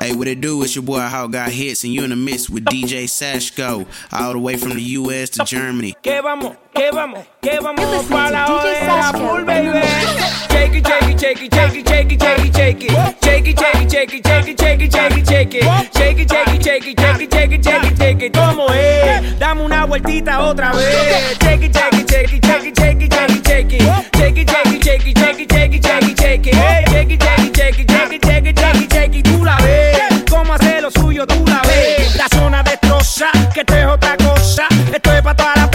Hey, what it do? It's your boy How Got Hits, and you in the mix with DJ Sashko, all the way from the US to Germany. Que vamos, que vamos, que vamos para la hora full, baby. Shake it, shake it, shake it, shake it, shake it, shake it, shake it. Shake it, shake it, shake it, shake it, shake it, shake it, shake it. Shake it, shake it, shake it, shake it, shake it, shake it, shake it. ¿Cómo es? Dame una vueltita otra vez. Shake it, shake it, shake it, shake it, shake it, shake it, shake it. Shake it, shake it, shake it, shake it, shake it, shake it, shake it. Shake it, shake it, shake it, shake it, shake it, shake it. Tú la ves. Cómo hace lo suyo, tú la ves. La zona destroza, que esto es otra cosa. Esto es para toda la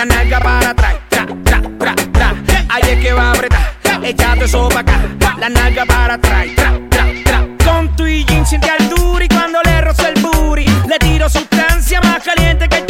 La nalga para atrás, tra, tra, tra, tra. Ahí que va a apretar, echando eso para acá. La nalga para atrás, tra, tra, tra. Con tu y jean siente al duri cuando le rozo el booty. Le tiro sustancia más caliente que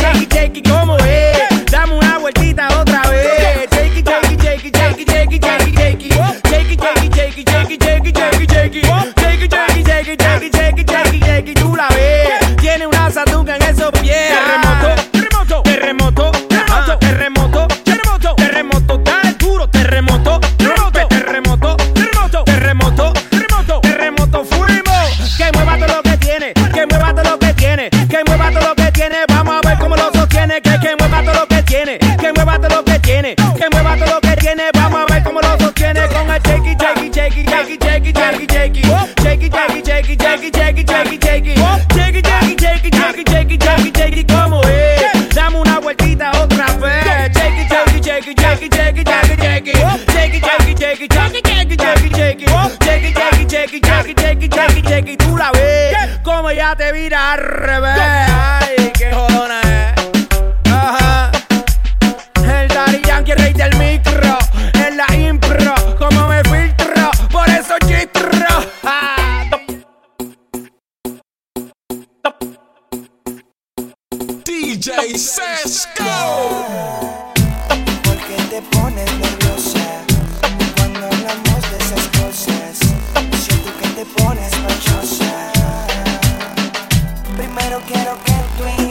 te vira quiero que tú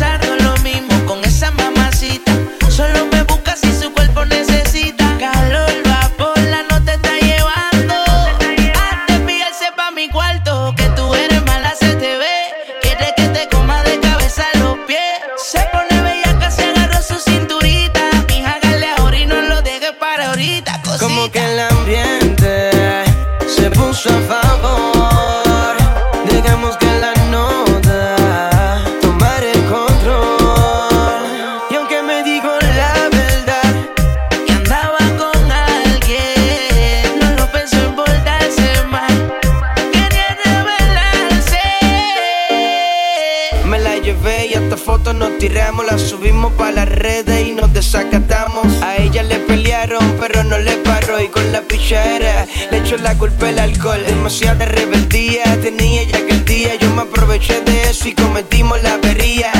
la culpa el alcohol, demasiada rebeldía tenía ya aquel día. Yo me aproveché de eso y cometimos la avería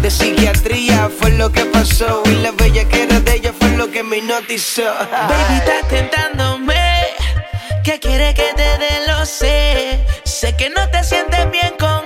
de psiquiatría. Fue lo que pasó y la bella que era de ella fue lo que me hipnotizó. Baby, estás tentándome. ¿Qué quiere que te dé? Lo sé. Sé que no te sientes bien con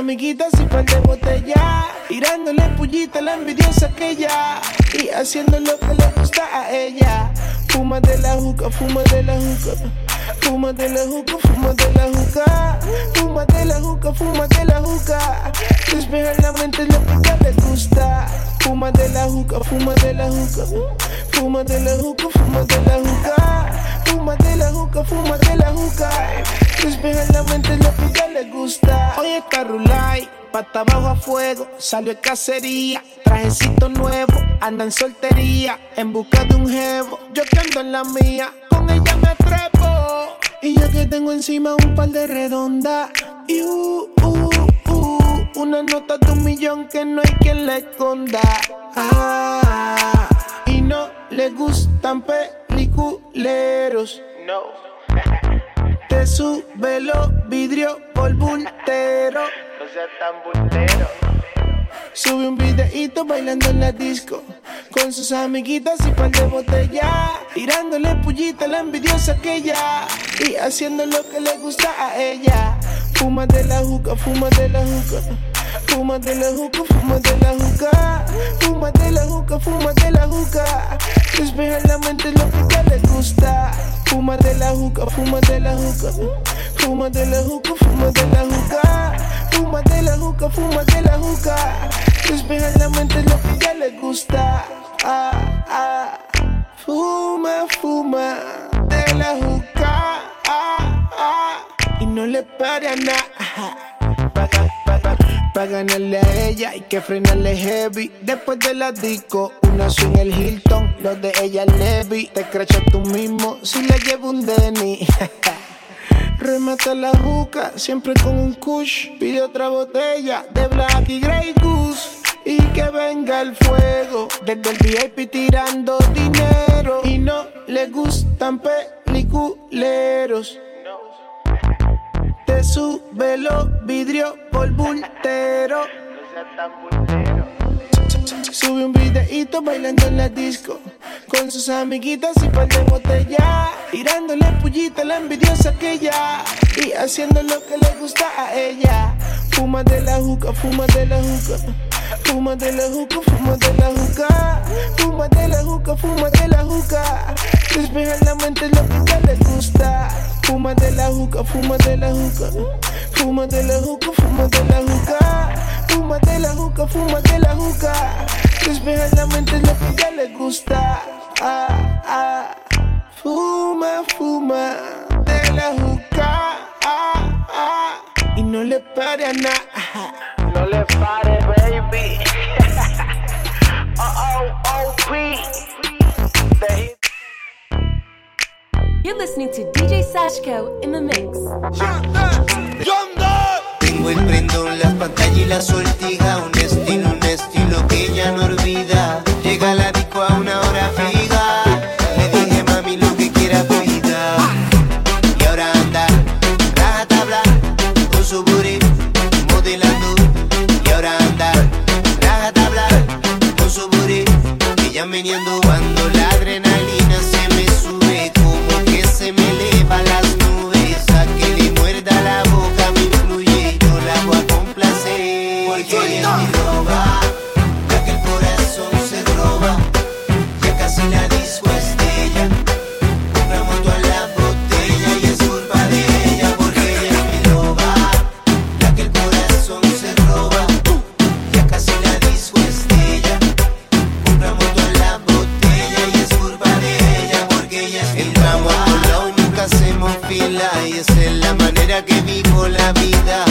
amiguitas y par de botella. Tirándole pullita a la envidiosa aquella. Y haciendo lo que le gusta a ella. Fuma de la juca, fuma de la juca. Fuma de la juca, fuma de la juca. Fuma de la juca, fuma de la juca. Despeja la mente lo que ya le gusta. Fuma de la juca, fuma de la juca. Fuma de la juca, fuma de la juca. Fuma de la juca, fuma de la juca. Despeja la mente lo que ya le gusta. Hoy está Rulay, pata abajo a fuego. Salió de cacería, trajecito nuevo. Anda en soltería, en busca de un jevo. Yo que ando en la mía, con ella me trepo. Y yo que tengo encima un par de redondas. Y uh, uh, uh, una nota de un millón que no hay quien la esconda. Ah, le gustan peliculeros. No. Te sube los vidrios por bultero. No seas tan bultero. Sube un videito bailando en la disco Con sus amiguitas y par de botella Tirándole pullita a la envidiosa aquella Y haciendo lo que le gusta a ella Fuma de la juca, fuma de la juca Fuma de la juca, fuma de la juca Fuma de la juca, fuma de la juca Despeja la mente lo que le gusta Fuma de la juca, fuma de la juca Fuma de la juca, fuma de la juca Fuma de la juca, fuma de la juca Despeja la mente lo que ya le gusta. Ah, ah. Fuma, fuma de la juca. Y no le pare a nada. Para ganarle a ella hay que frenarle heavy. Después de la disco, una en el Hilton, los de ella Levi. Te crechas tú mismo si le llevo un Denny. Remata la juca, siempre con un kush. Pide otra botella de Black y Grey Goose. Y que venga el fuego, desde el VIP tirando dinero. Y no le gustan peliculeros. Te sube los vidrios por bultero. Sube un videito bailando en la disco Con sus amiguitas y par de botella Tirándole pullita a la envidiosa aquella Y haciendo lo que le gusta a ella. Fuma de la juca, fuma de la juca Fuma de la juca, fuma de la juca Fuma de la juca, fuma de la juca. Despeja la mente lo que le gusta Fuma de la juca, fuma de la juca Fuma de la juca, fuma de la juca Fúmate la juca, fúmate la juca. Despeja la mente lo que ya le gusta. Ah, ah. Fuma, fuma de la juca. Ah, ah. Y no le pare a nada. No le pare, baby. oh, oh, oh, You're listening to DJ Sashko in the mix. Tengo el prendón, las pantallas y la sortija. Un estilo, un estilo que ella no olvida. Llega la disco a una hora fija. Le dije, mami, lo que quiera vida. Y ahora anda, raja tabla, con su booty, modelando. Y ahora anda, raja tabla, con su booty. Ella meneando cuando la vida.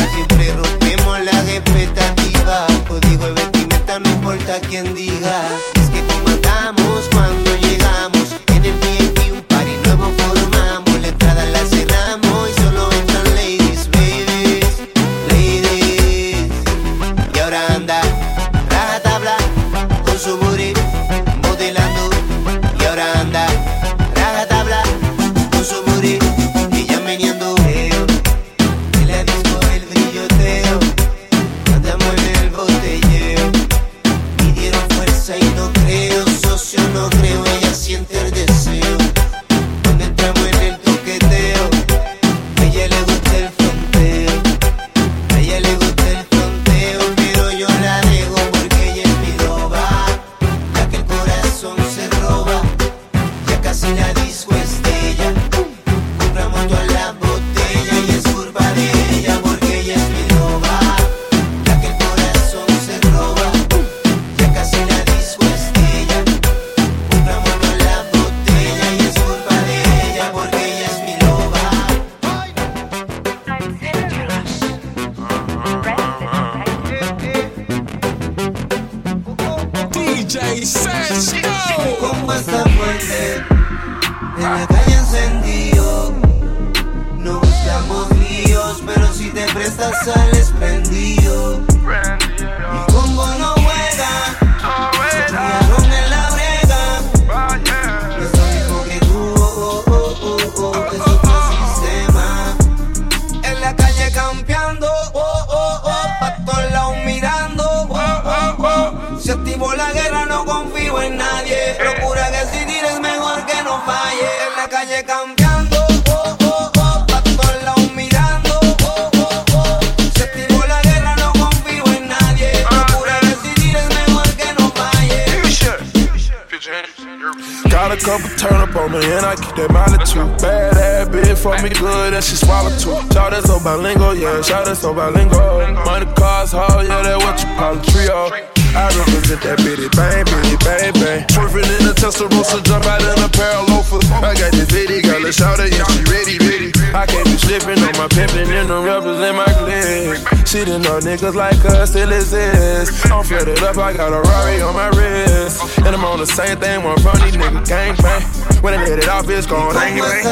turn up on me and I keep that mileage too. Bad ass bitch, fuck me good and she swallow too. Shout out so bilingual, yeah, shout out so bilingual. Money cars hard, yeah, that what you call a trio. I represent that bitty bang, bitty bang, bang. Swerving in a Testarossa, jump out in a pair of loafers. I got this bitty, got a shout out, yeah, she ready, ready. I can't be slipping on my pimpin' and I'm representing my clique. Cheating on niggas like us still exists. I'm filled it up, I got a Rari on my wrist. And I'm on the same thing, one from these niggas gang bang. When I hit it off, it's gone dang bang.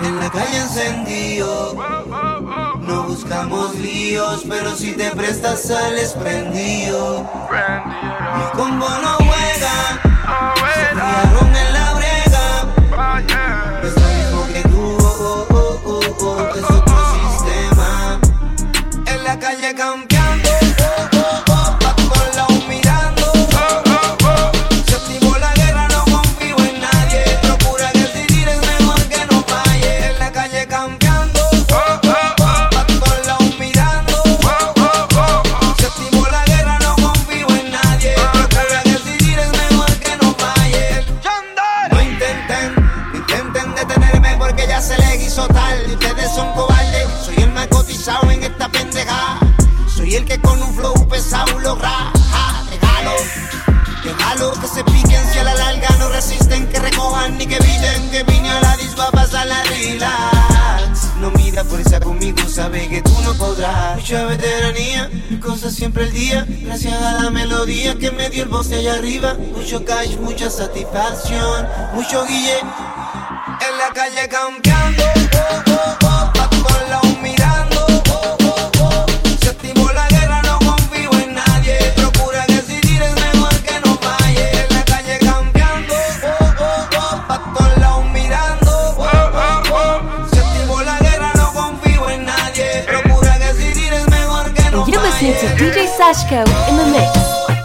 En la calle encendido, no buscamos líos, pero si te prestas sales prendido. Mi combo no juega, se en la brega. Oh, come. Get ni que eviten que vine a la disco a pasar la relax. No mira fuerza conmigo, sabe que tú no podrás. Mucha veteranía, cosas siempre el día. Gracias a la melodía que me dio el voz allá arriba. Mucho cash, mucha satisfacción, mucho guille. En la calle campeando, oh, oh, oh. listening to DJ Sashko in the mix.